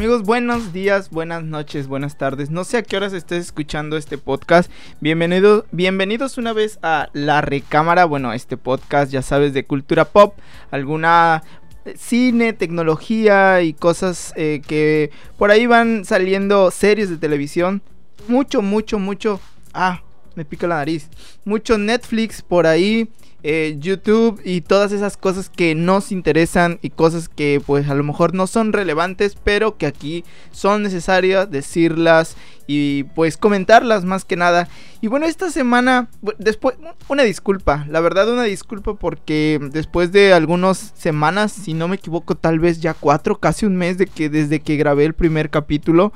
Amigos, buenos días, buenas noches, buenas tardes. No sé a qué horas estés escuchando este podcast. Bienvenido, bienvenidos una vez a La Recámara. Bueno, este podcast, ya sabes, de cultura pop. Alguna eh, cine, tecnología y cosas eh, que por ahí van saliendo series de televisión. Mucho, mucho, mucho. Ah, me pica la nariz. Mucho Netflix por ahí. Eh, YouTube y todas esas cosas que nos interesan y cosas que pues a lo mejor no son relevantes pero que aquí son necesarias decirlas y pues comentarlas más que nada. Y bueno esta semana después una disculpa la verdad una disculpa porque después de algunas semanas si no me equivoco tal vez ya cuatro casi un mes de que desde que grabé el primer capítulo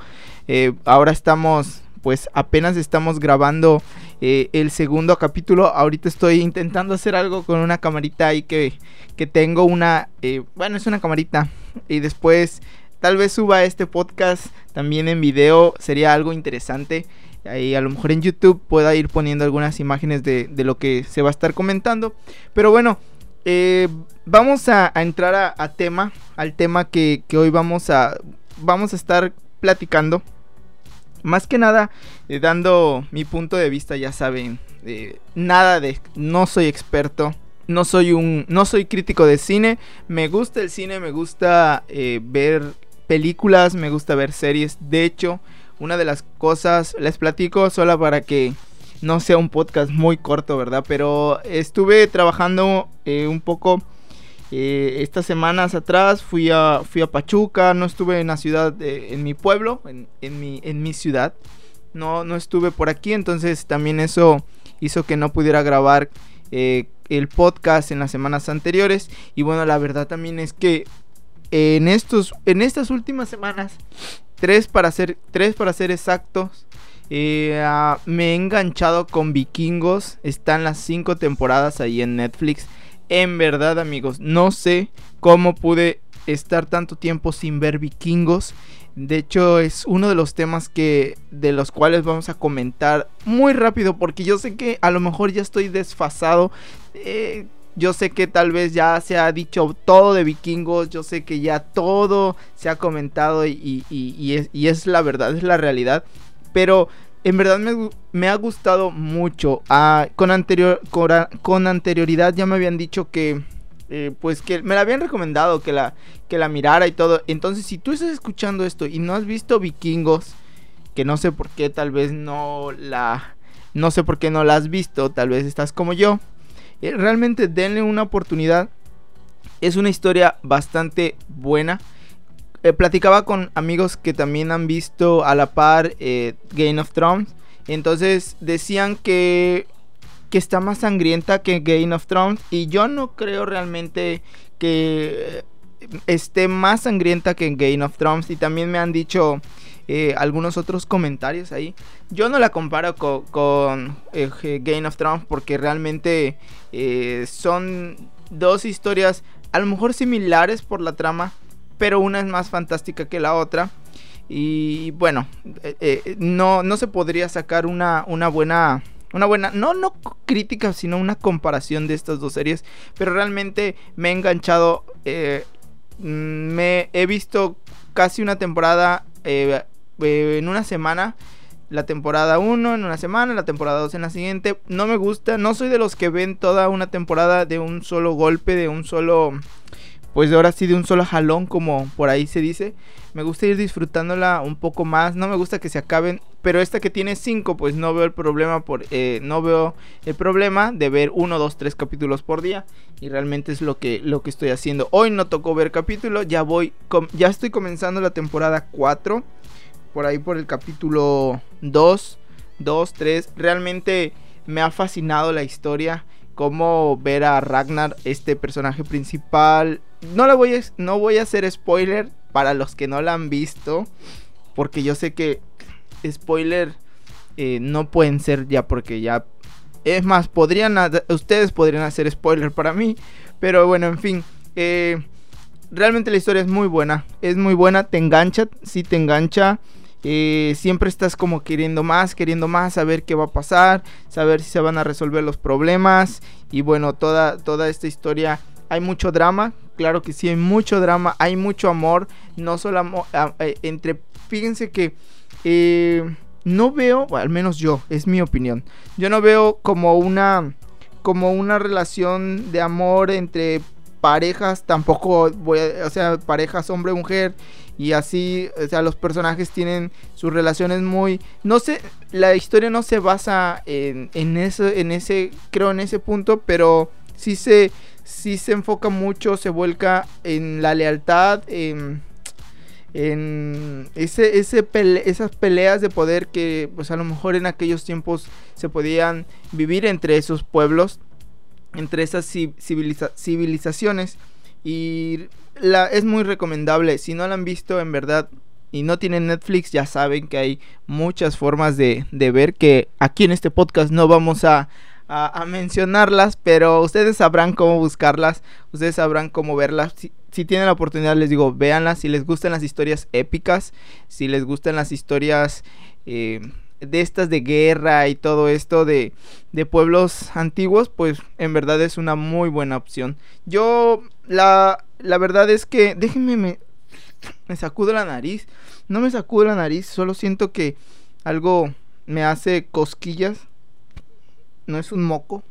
eh, ahora estamos pues apenas estamos grabando eh, el segundo capítulo. Ahorita estoy intentando hacer algo con una camarita ahí que, que tengo una... Eh, bueno, es una camarita. Y después tal vez suba este podcast también en video. Sería algo interesante. Ahí a lo mejor en YouTube pueda ir poniendo algunas imágenes de, lo que se va a estar comentando. Pero bueno, eh, vamos a, entrar a, tema. Al tema que, que hoy vamos a, vamos a estar platicando más que nada, eh, dando mi punto de vista, ya saben, nada de, no soy experto, no soy un, no soy crítico de cine, me gusta el cine, me gusta eh, ver películas, me gusta ver series, de hecho, una de las cosas, les platico solo para que no sea un podcast muy corto, ¿verdad? Pero estuve trabajando eh, un poco estas semanas atrás fui a, fui a Pachuca, no estuve en la ciudad, en mi pueblo, en, mi, en mi ciudad. No, no estuve por aquí, entonces también eso hizo que no pudiera grabar eh, el podcast en las semanas anteriores. Y bueno, la verdad también es que en, estos, en estas últimas semanas, tres para ser, tres para ser exactos, eh, ah, me he enganchado con Vikingos. Están las cinco temporadas ahí en Netflix. En verdad, amigos, no sé cómo pude estar tanto tiempo sin ver vikingos. De hecho, es uno de los temas que de los cuales vamos a comentar muy rápido porque yo sé que a lo mejor ya estoy desfasado. Eh, yo sé que tal vez ya se ha dicho todo de vikingos, yo sé que ya todo se ha comentado y, es, y es la verdad, es la realidad. Pero en verdad me, ha gustado mucho. Ah, con, anterior, con, anterioridad ya me habían dicho que, eh, pues que me la habían recomendado que la, que la mirara y todo. Entonces, si tú estás escuchando esto y no has visto Vikingos, que no sé por qué tal vez no la, no sé por qué no la has visto, tal vez estás como yo. Eh, realmente denle una oportunidad. Es una historia bastante buena. Eh, platicaba con amigos que también han visto a la par eh, Game of Thrones. Entonces decían que, que está más sangrienta que Game of Thrones. Y yo no creo realmente que esté más sangrienta que Game of Thrones. Y también me han dicho eh, algunos otros comentarios ahí. Yo no la comparo con, Game of Thrones porque realmente son dos historias a lo mejor similares por la trama pero una es más fantástica que la otra. Y bueno, eh, eh, no, no se podría sacar una, una buena una buena, no, no crítica, sino una comparación de estas dos series. Pero realmente me he enganchado. Eh, me he visto casi una temporada en una semana. La temporada 1 en una semana, la temporada 2 en la siguiente. No me gusta, no soy de los que ven toda una temporada de un solo golpe, de un solo pues ahora sí de un solo jalón como por ahí se dice. Me gusta ir disfrutándola un poco más. No me gusta que se acaben. Pero esta que tiene 5 pues no veo el problema por eh, no veo el problema de ver 1, 2, 3 capítulos por día. Y realmente es lo que, lo que estoy haciendo. Hoy no tocó ver capítulo. Ya voy. ya estoy comenzando la temporada 4. Por ahí por el capítulo 2. 2, 3. Realmente me ha fascinado la historia cómo ver a Ragnar, este personaje principal. No, la voy a, no voy a hacer spoiler para los que no la han visto, porque yo sé que spoiler eh, no pueden ser ya porque ya... Es más, podrían ustedes podrían hacer spoiler para mí, pero bueno, en fin. Eh, realmente la historia es muy buena, es muy buena, te engancha, sí te engancha. Eh, siempre estás como queriendo más, queriendo más, saber qué va a pasar, saber si se van a resolver los problemas. Y bueno, toda, toda esta historia, hay mucho drama, claro que sí, hay mucho drama, hay mucho amor, no solo amor, eh, entre, fíjense que eh, no veo, al menos yo, es mi opinión, yo no veo como una, como una relación de amor entre parejas, tampoco voy a, o sea, parejas hombre-mujer y así, o sea, los personajes tienen sus relaciones muy, no sé, la historia no se basa en, en eso, en ese, creo en ese punto, pero sí se, sí se enfoca mucho, se vuelca en la lealtad, en, ese, ese esas peleas de poder que pues a lo mejor en aquellos tiempos se podían vivir entre esos pueblos, entre esas civilizaciones. Y es muy recomendable, si no la han visto en verdad y no tienen Netflix ya saben que hay muchas formas de ver que aquí en este podcast no vamos a a, mencionarlas, pero ustedes sabrán cómo buscarlas, ustedes sabrán cómo verlas. Si, tienen la oportunidad, les digo, véanlas. Si les gustan las historias épicas, si les gustan las historias eh, de estas de guerra y todo esto de, de pueblos antiguos, pues en verdad es una muy buena opción. Yo, la, la verdad es que, déjenme, me, me sacudo la nariz. No me sacudo la nariz, solo siento que algo me hace cosquillas no es un moco.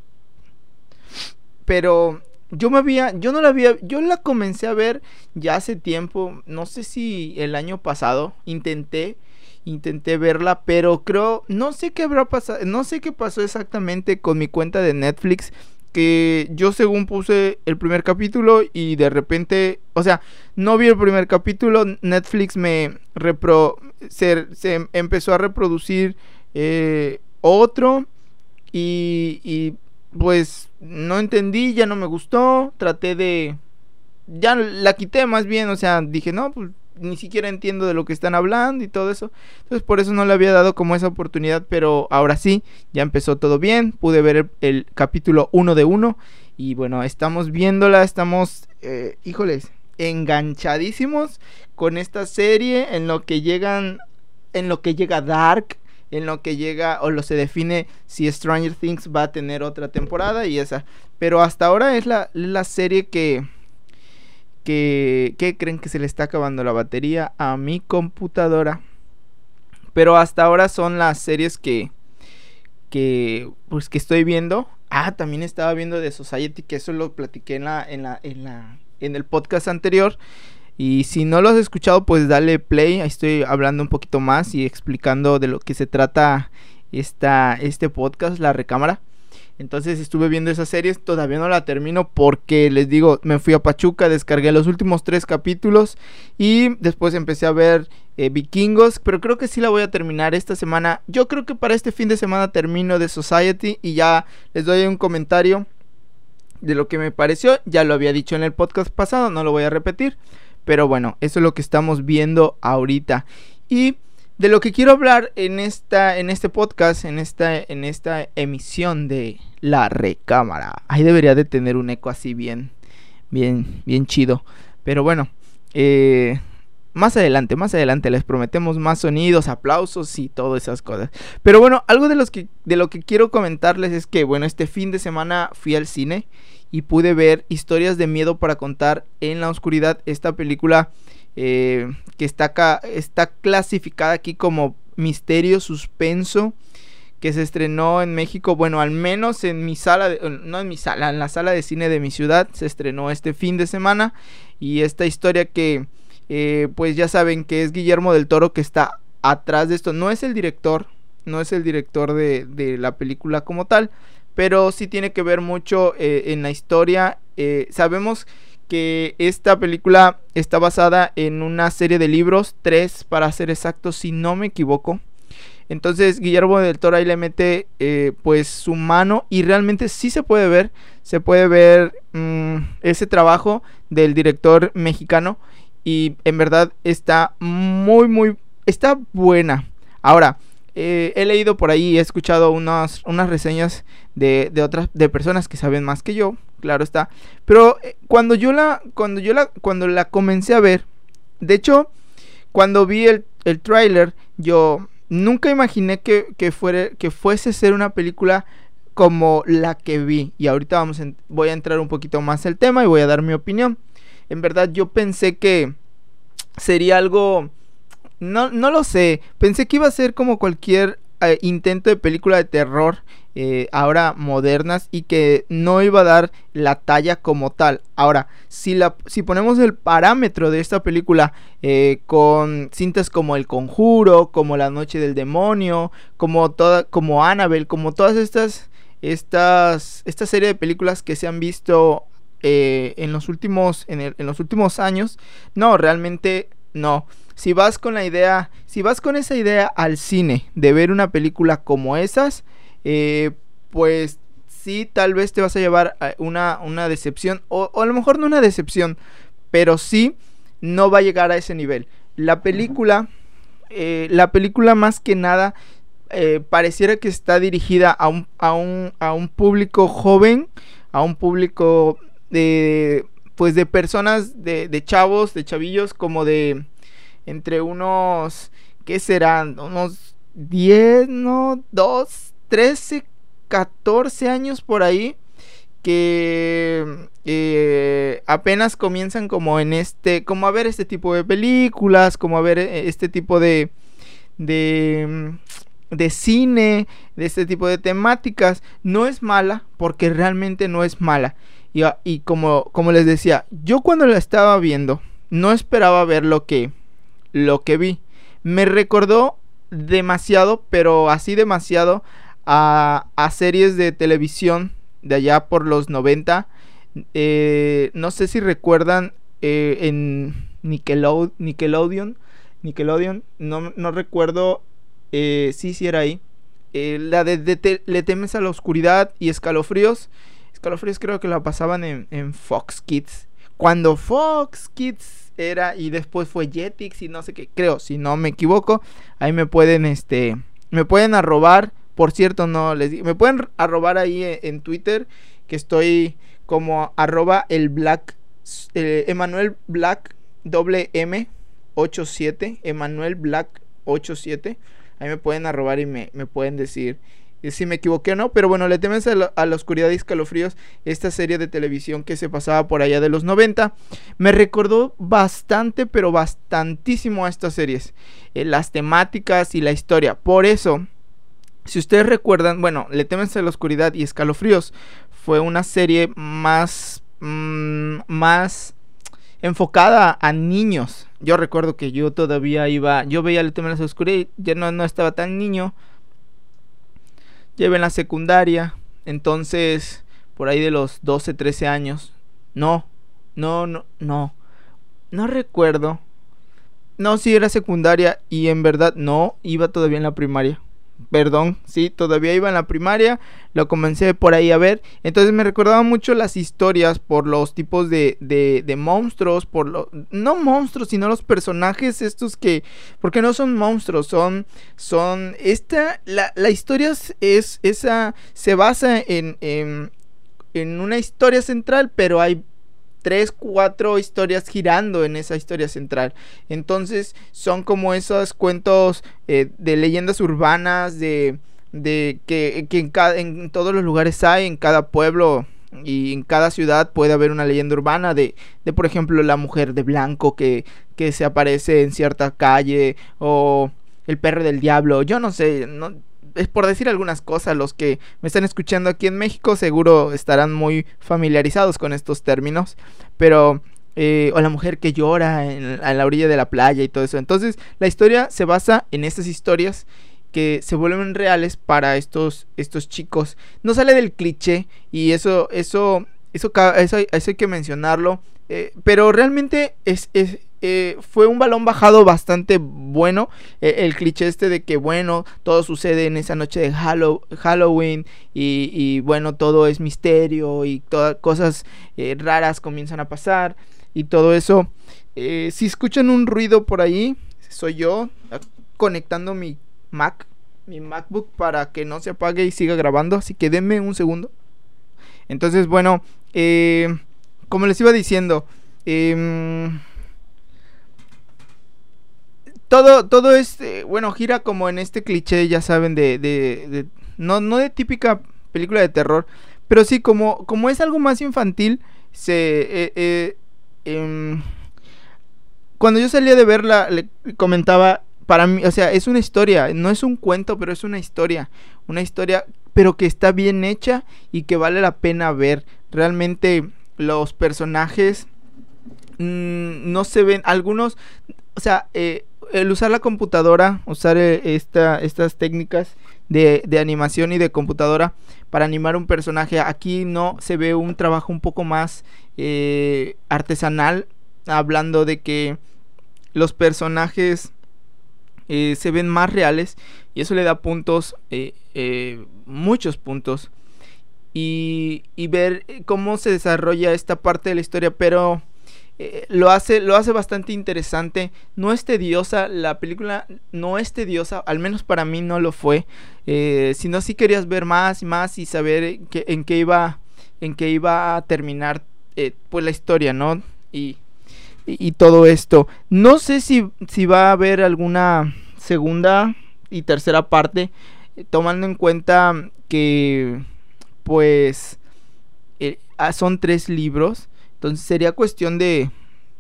Pero yo me había, yo no la había, yo la comencé a ver ya hace tiempo, no sé si el año pasado, intenté, intenté verla, pero creo, no sé qué habrá pasado, no sé qué pasó exactamente con mi cuenta de Netflix, que yo según puse el primer capítulo y de repente, o sea, no vi el primer capítulo, Netflix me repro, se, empezó a reproducir eh, otro y, pues no entendí, ya no me gustó, traté de... Ya la quité más bien, o sea, dije, no, pues ni siquiera entiendo de lo que están hablando y todo eso. Entonces por eso no le había dado como esa oportunidad, pero ahora sí, ya empezó todo bien, pude ver el, capítulo 1 de 1 y bueno, estamos viéndola, estamos, eh, híjoles, enganchadísimos con esta serie en lo que llegan, en lo que llega Dark, en lo que llega o lo se define si Stranger Things va a tener otra temporada y esa. Pero hasta ahora es la, la serie que, que... ¿Qué creen que se le está acabando la batería a mi computadora? Pero hasta ahora son las series que... Que... Pues que estoy viendo. Ah, también estaba viendo de Society, que eso lo platiqué en la... En la... En la en el podcast anterior. Y si no lo has escuchado, pues dale play. Ahí estoy hablando un poquito más y explicando de lo que se trata esta, este podcast, La Recámara. Entonces estuve viendo esas series, todavía no la termino porque les digo, me fui a Pachuca, descargué los últimos tres capítulos y después empecé a ver eh, Vikingos, pero creo que sí la voy a terminar esta semana. Yo creo que para este fin de semana termino de Society y ya les doy un comentario de lo que me pareció. Ya lo había dicho en el podcast pasado, no lo voy a repetir. Pero bueno, eso es lo que estamos viendo ahorita. Y de lo que quiero hablar en esta en este podcast, en esta en esta emisión de La Recámara. Ahí debería de tener un eco así bien bien bien chido. Pero bueno, eh, más adelante, más adelante les prometemos más sonidos, aplausos y todas esas cosas. Pero bueno, algo de los que de lo que quiero comentarles es que bueno, este fin de semana fui al cine y pude ver historias de miedo para contar en la oscuridad. Esta película eh, que está acá, está clasificada aquí como misterio suspenso que se estrenó en México, bueno, al menos en mi sala, no en mi sala, en la sala de cine de mi ciudad, se estrenó este fin de semana y esta historia que eh, pues ya saben que es Guillermo del Toro que está atrás de esto, no es el director, no es el director de, de la película como tal, pero sí tiene que ver mucho eh, en la historia. Eh, sabemos que esta película está basada en una serie de libros, tres para ser exacto, si no me equivoco. Entonces Guillermo del Toro ahí le mete eh, pues su mano y realmente sí se puede ver, se puede ver mm, ese trabajo del director mexicano y en verdad está muy muy, está buena. Ahora, eh, he leído por ahí, he escuchado unas, unas reseñas de, de, otras de personas que saben más que yo, claro está. Pero eh, cuando yo la cuando yo la cuando la comencé a ver, de hecho, cuando vi el, el tráiler, yo nunca imaginé que, que, fuera, que fuese ser una película como la que vi. Y ahorita vamos voy a entrar un poquito más el tema y voy a dar mi opinión. en verdad yo pensé que sería algo... No, no lo sé, pensé que iba a ser como cualquier eh, intento de película de terror eh, ahora modernas y que no iba a dar la talla como tal. Ahora, si, la, si ponemos el parámetro de esta película eh, con cintas como El Conjuro, como La Noche del Demonio, como, toda, como Annabelle, como todas estas, estas, esta serie de películas que se han visto eh, en, los últimos, en, en los últimos años, no, realmente no. Si vas con la idea, si vas con esa idea al cine de ver una película como esas, eh, pues sí, tal vez te vas a llevar una, una decepción, o, a lo mejor no una decepción, pero sí no va a llegar a ese nivel. La película, eh, la película más que nada, eh, pareciera que está dirigida a un, a un, a un público joven, a un público de, pues de personas, de, chavos, de chavillos, como de entre unos, ¿qué serán? Unos 10, no, 2, 13, 14 años por ahí que eh, apenas comienzan como en este, como a ver este tipo de películas, como a ver eh, este tipo de, de, mm, de cine, de este tipo de temáticas. No es mala, porque realmente no es mala. Y, como, les decía, yo cuando la estaba viendo, no esperaba ver lo que, lo que vi. Me recordó demasiado, pero así demasiado a, a series de televisión de allá por los 90. Eh, no sé si recuerdan eh, en Nickelodeon. Nickelodeon. No, no recuerdo. Eh, sí, sí era ahí. Eh, la de, Le temes a la oscuridad y escalofríos. Escalofríos creo que la pasaban en, en Fox Kids. Cuando Fox Kids era y después fue Jetix y no sé qué. Creo, si no me equivoco. Ahí me pueden, este. Me pueden arrobar por cierto, no les digo. Me pueden arrobar ahí e, en, Twitter. Que estoy como arroba el black. Eh, Emanuel Black doble M 87. Emanuel Black 87. Ahí me pueden arrobar y me, me pueden decir si me equivoqué o no, pero bueno, le temes a la, oscuridad y escalofríos, esta serie de televisión que se pasaba por allá de los 90, me recordó bastante, pero bastantísimo a estas series, eh, las temáticas y la historia, por eso si ustedes recuerdan, bueno, Le temes a la oscuridad y escalofríos fue una serie más mm, más enfocada a niños. Yo recuerdo que yo todavía iba, yo veía Le temes a la oscuridad, ya no, no estaba tan niño. Iba en la secundaria, entonces por ahí de los 12, 13 años. No, no, no, no. No recuerdo. No, sí era secundaria y en verdad no, iba todavía en la primaria perdón, sí, todavía iba en la primaria, lo comencé por ahí a ver, entonces me recordaba mucho las historias por los tipos de, de, de monstruos, por los, no monstruos, sino los personajes estos que, porque no son monstruos, son, son, esta, la, la historia es, esa, se basa en, en, en una historia central, pero hay tres, cuatro historias girando en esa historia central. Entonces son como esos cuentos eh, de leyendas urbanas, de, de que, que en, cada, en todos los lugares hay, en cada pueblo y en cada ciudad puede haber una leyenda urbana de, de por ejemplo, la mujer de blanco que, que se aparece en cierta calle o el perro del diablo. Yo no sé, no, es por decir algunas cosas, los que me están escuchando aquí en México seguro estarán muy familiarizados con estos términos, pero... Eh, o la mujer que llora en, la orilla de la playa y todo eso. Entonces, la historia se basa en estas historias que se vuelven reales para estos, estos chicos. No sale del cliché y eso, eso, eso, eso, hay que mencionarlo. Eh, pero realmente es, es, eh, fue un balón bajado bastante bueno. Eh, el cliché este de que, bueno, todo sucede en esa noche de Halloween y, bueno, todo es misterio y todas cosas eh, raras comienzan a pasar y todo eso. si escuchan un ruido por ahí, soy yo conectando mi Mac, mi MacBook para que no se apague y siga grabando. Así que denme un segundo. Entonces, bueno, como les iba diciendo, eh, todo, todo este, bueno, gira como en este cliché, ya saben, de, de, no, no de típica película de terror, pero sí, como, como es algo más infantil, se, eh, eh, em, cuando yo salía de verla, le comentaba, para mí, o sea, es una historia, no es un cuento, pero es una historia, una historia, pero que está bien hecha y que vale la pena ver. Realmente los personajes mm, no se ven, algunos, o sea, eh, el usar la computadora, usar eh, esta, estas técnicas de, animación y de computadora para animar un personaje, aquí no se ve un trabajo un poco más eh, artesanal, hablando de que los personajes eh, se ven más reales y eso le da puntos, muchos puntos. Y, y, ver cómo se desarrolla esta parte de la historia, pero lo, hace, lo hace bastante interesante. No es tediosa, la película no es tediosa, al menos para mí no lo fue. sino si querías ver más y más y saber en qué iba en qué iba a terminar pues la historia, ¿no? Y y, todo esto. No sé si, si va a haber alguna segunda y tercera parte, tomando en cuenta que pues eh, ah, son tres libros, entonces sería cuestión de,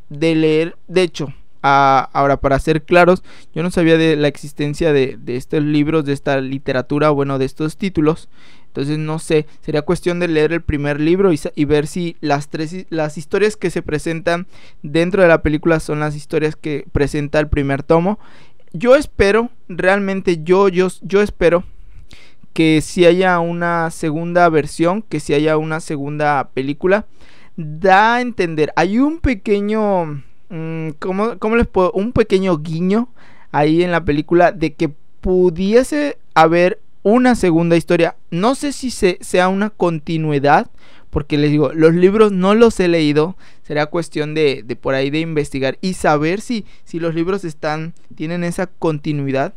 de leer, de hecho, ahora para ser claros, yo no sabía de la existencia de, de estos libros, de esta literatura, bueno, de estos títulos, entonces no sé, sería cuestión de leer el primer libro y, ver si las tres las historias que se presentan dentro de la película son las historias que presenta el primer tomo. Yo espero, realmente yo yo yo espero que si haya una segunda versión, que si haya una segunda película, da a entender, hay un pequeño mmm, ¿cómo, ¿cómo les puedo? Un pequeño guiño ahí en la película de que pudiese haber una segunda historia. No sé si se, sea una continuidad, porque les digo, los libros no los he leído. Será cuestión de, de por ahí de investigar y saber si, si los libros están, tienen esa continuidad.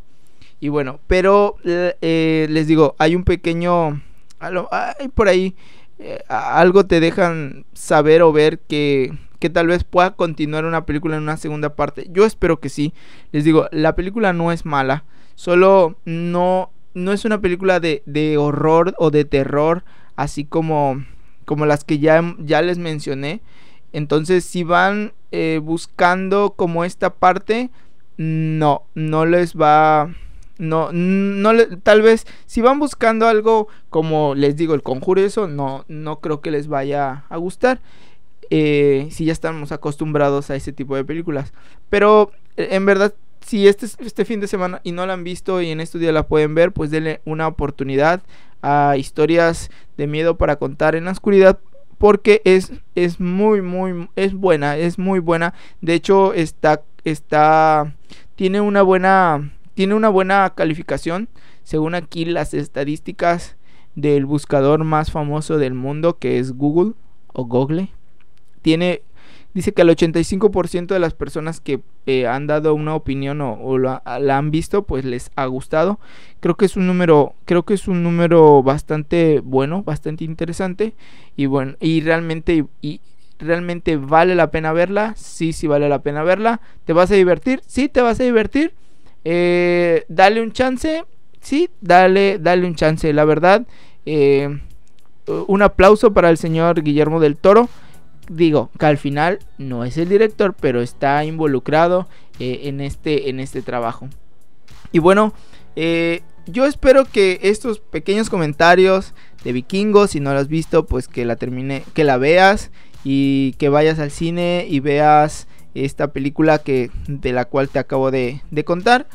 Y bueno, pero eh, les digo, hay un pequeño, hay por ahí eh, algo te dejan saber o ver que, que tal vez pueda continuar una película en una segunda parte. Yo espero que sí. Les digo, la película no es mala, solo no no es una película de, de horror o de terror, así como, como las que ya, ya les mencioné. Entonces, si van eh, buscando como esta parte, no, no les va... No, no tal vez si van buscando algo como les digo el conjuro eso no no creo que les vaya a gustar eh, si ya estamos acostumbrados a ese tipo de películas pero eh, en verdad si este, este fin de semana y no la han visto y en estos días la pueden ver, pues denle una oportunidad a historias de miedo para contar en la oscuridad porque es, es muy muy es buena, es muy buena. De hecho, está está tiene una buena tiene una buena calificación según aquí las estadísticas del buscador más famoso del mundo que es Google o Google. Tiene dice que el 85% de las personas que eh, han dado una opinión o, la, han visto, pues les ha gustado. Creo que es un número, creo que es un número bastante bueno, bastante interesante y bueno, y realmente y, realmente vale la pena verla. Sí, sí vale la pena verla. ¿Te vas a divertir? Sí, te vas a divertir. Eh, dale un chance. Sí, dale, dale un chance. La verdad, eh, un aplauso para el señor Guillermo del Toro digo que al final no es el director, pero está involucrado eh, en, este, en este trabajo. Y bueno, eh, yo espero que estos pequeños comentarios de Vikingos, si no lo has visto, pues que la termine, que la veas y que vayas al cine y veas esta película que de la cual te acabo de, de contar.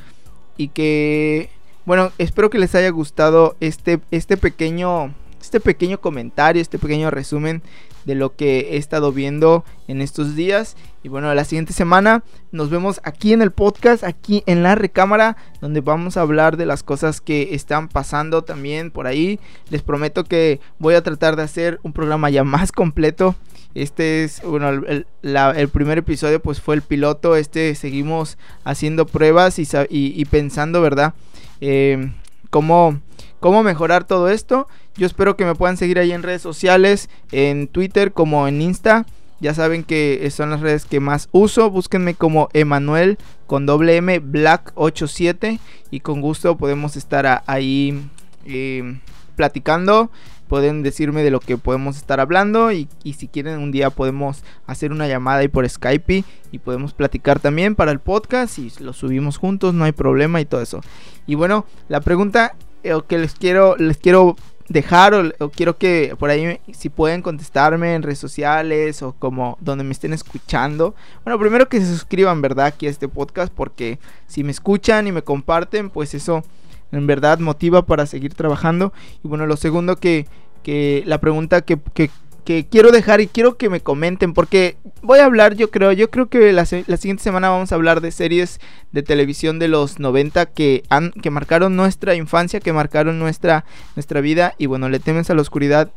Y que bueno, espero que les haya gustado este este pequeño este pequeño comentario, este pequeño resumen de lo que he estado viendo en estos días. Y bueno, la siguiente semana nos vemos aquí en el podcast, aquí en la recámara, donde vamos a hablar de las cosas que están pasando también por ahí. Les prometo que voy a tratar de hacer un programa ya más completo. Este es, bueno, el, primer episodio pues fue el piloto. Este seguimos haciendo pruebas y, pensando, ¿verdad? Eh, cómo, cómo mejorar todo esto. Yo espero que me puedan seguir ahí en redes sociales, en Twitter como en Insta. Ya saben que son las redes que más uso. Búsquenme como Emanuel con doble M Black 87 y con gusto podemos estar ahí eh, platicando pueden decirme de lo que podemos estar hablando y, si quieren un día podemos hacer una llamada ahí por Skype y, podemos platicar también para el podcast y lo subimos juntos, no hay problema y todo eso. Y bueno, la pregunta eh, que les quiero, les quiero dejar o, quiero que por ahí si pueden contestarme en redes sociales o como donde me estén escuchando. Bueno, primero que se suscriban, ¿verdad? Aquí a este podcast porque si me escuchan y me comparten, pues eso en verdad motiva para seguir trabajando. Y bueno, lo segundo que, que la pregunta que, que, que, quiero dejar y quiero que me comenten porque voy a hablar, yo creo, yo creo que la, la, siguiente semana vamos a hablar de series de televisión de los 90 que, han, que marcaron nuestra infancia, que marcaron nuestra, nuestra vida. Y bueno, le temes a la oscuridad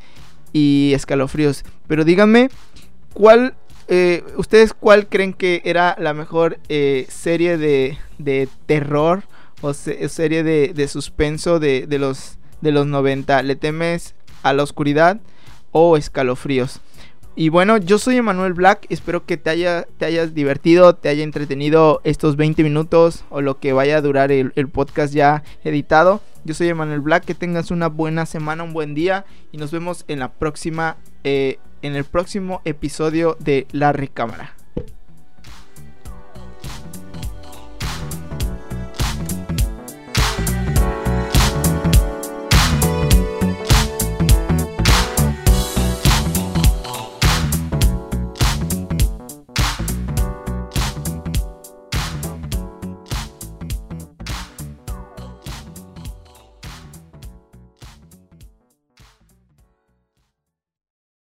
y escalofríos. Pero díganme, ¿cuál... Eh, ¿Ustedes cuál creen que era la mejor eh, serie de, de terror o serie de, suspenso de, los, de los 90. ¿Le temes a la oscuridad o escalofríos? Y bueno, yo soy Emanuel Black, espero que te, haya, te hayas divertido, te haya entretenido estos 20 minutos o lo que vaya a durar el, podcast ya editado. Yo soy Emanuel Black, que tengas una buena semana, un buen día y nos vemos en la próxima, eh, en el próximo episodio de La Recámara.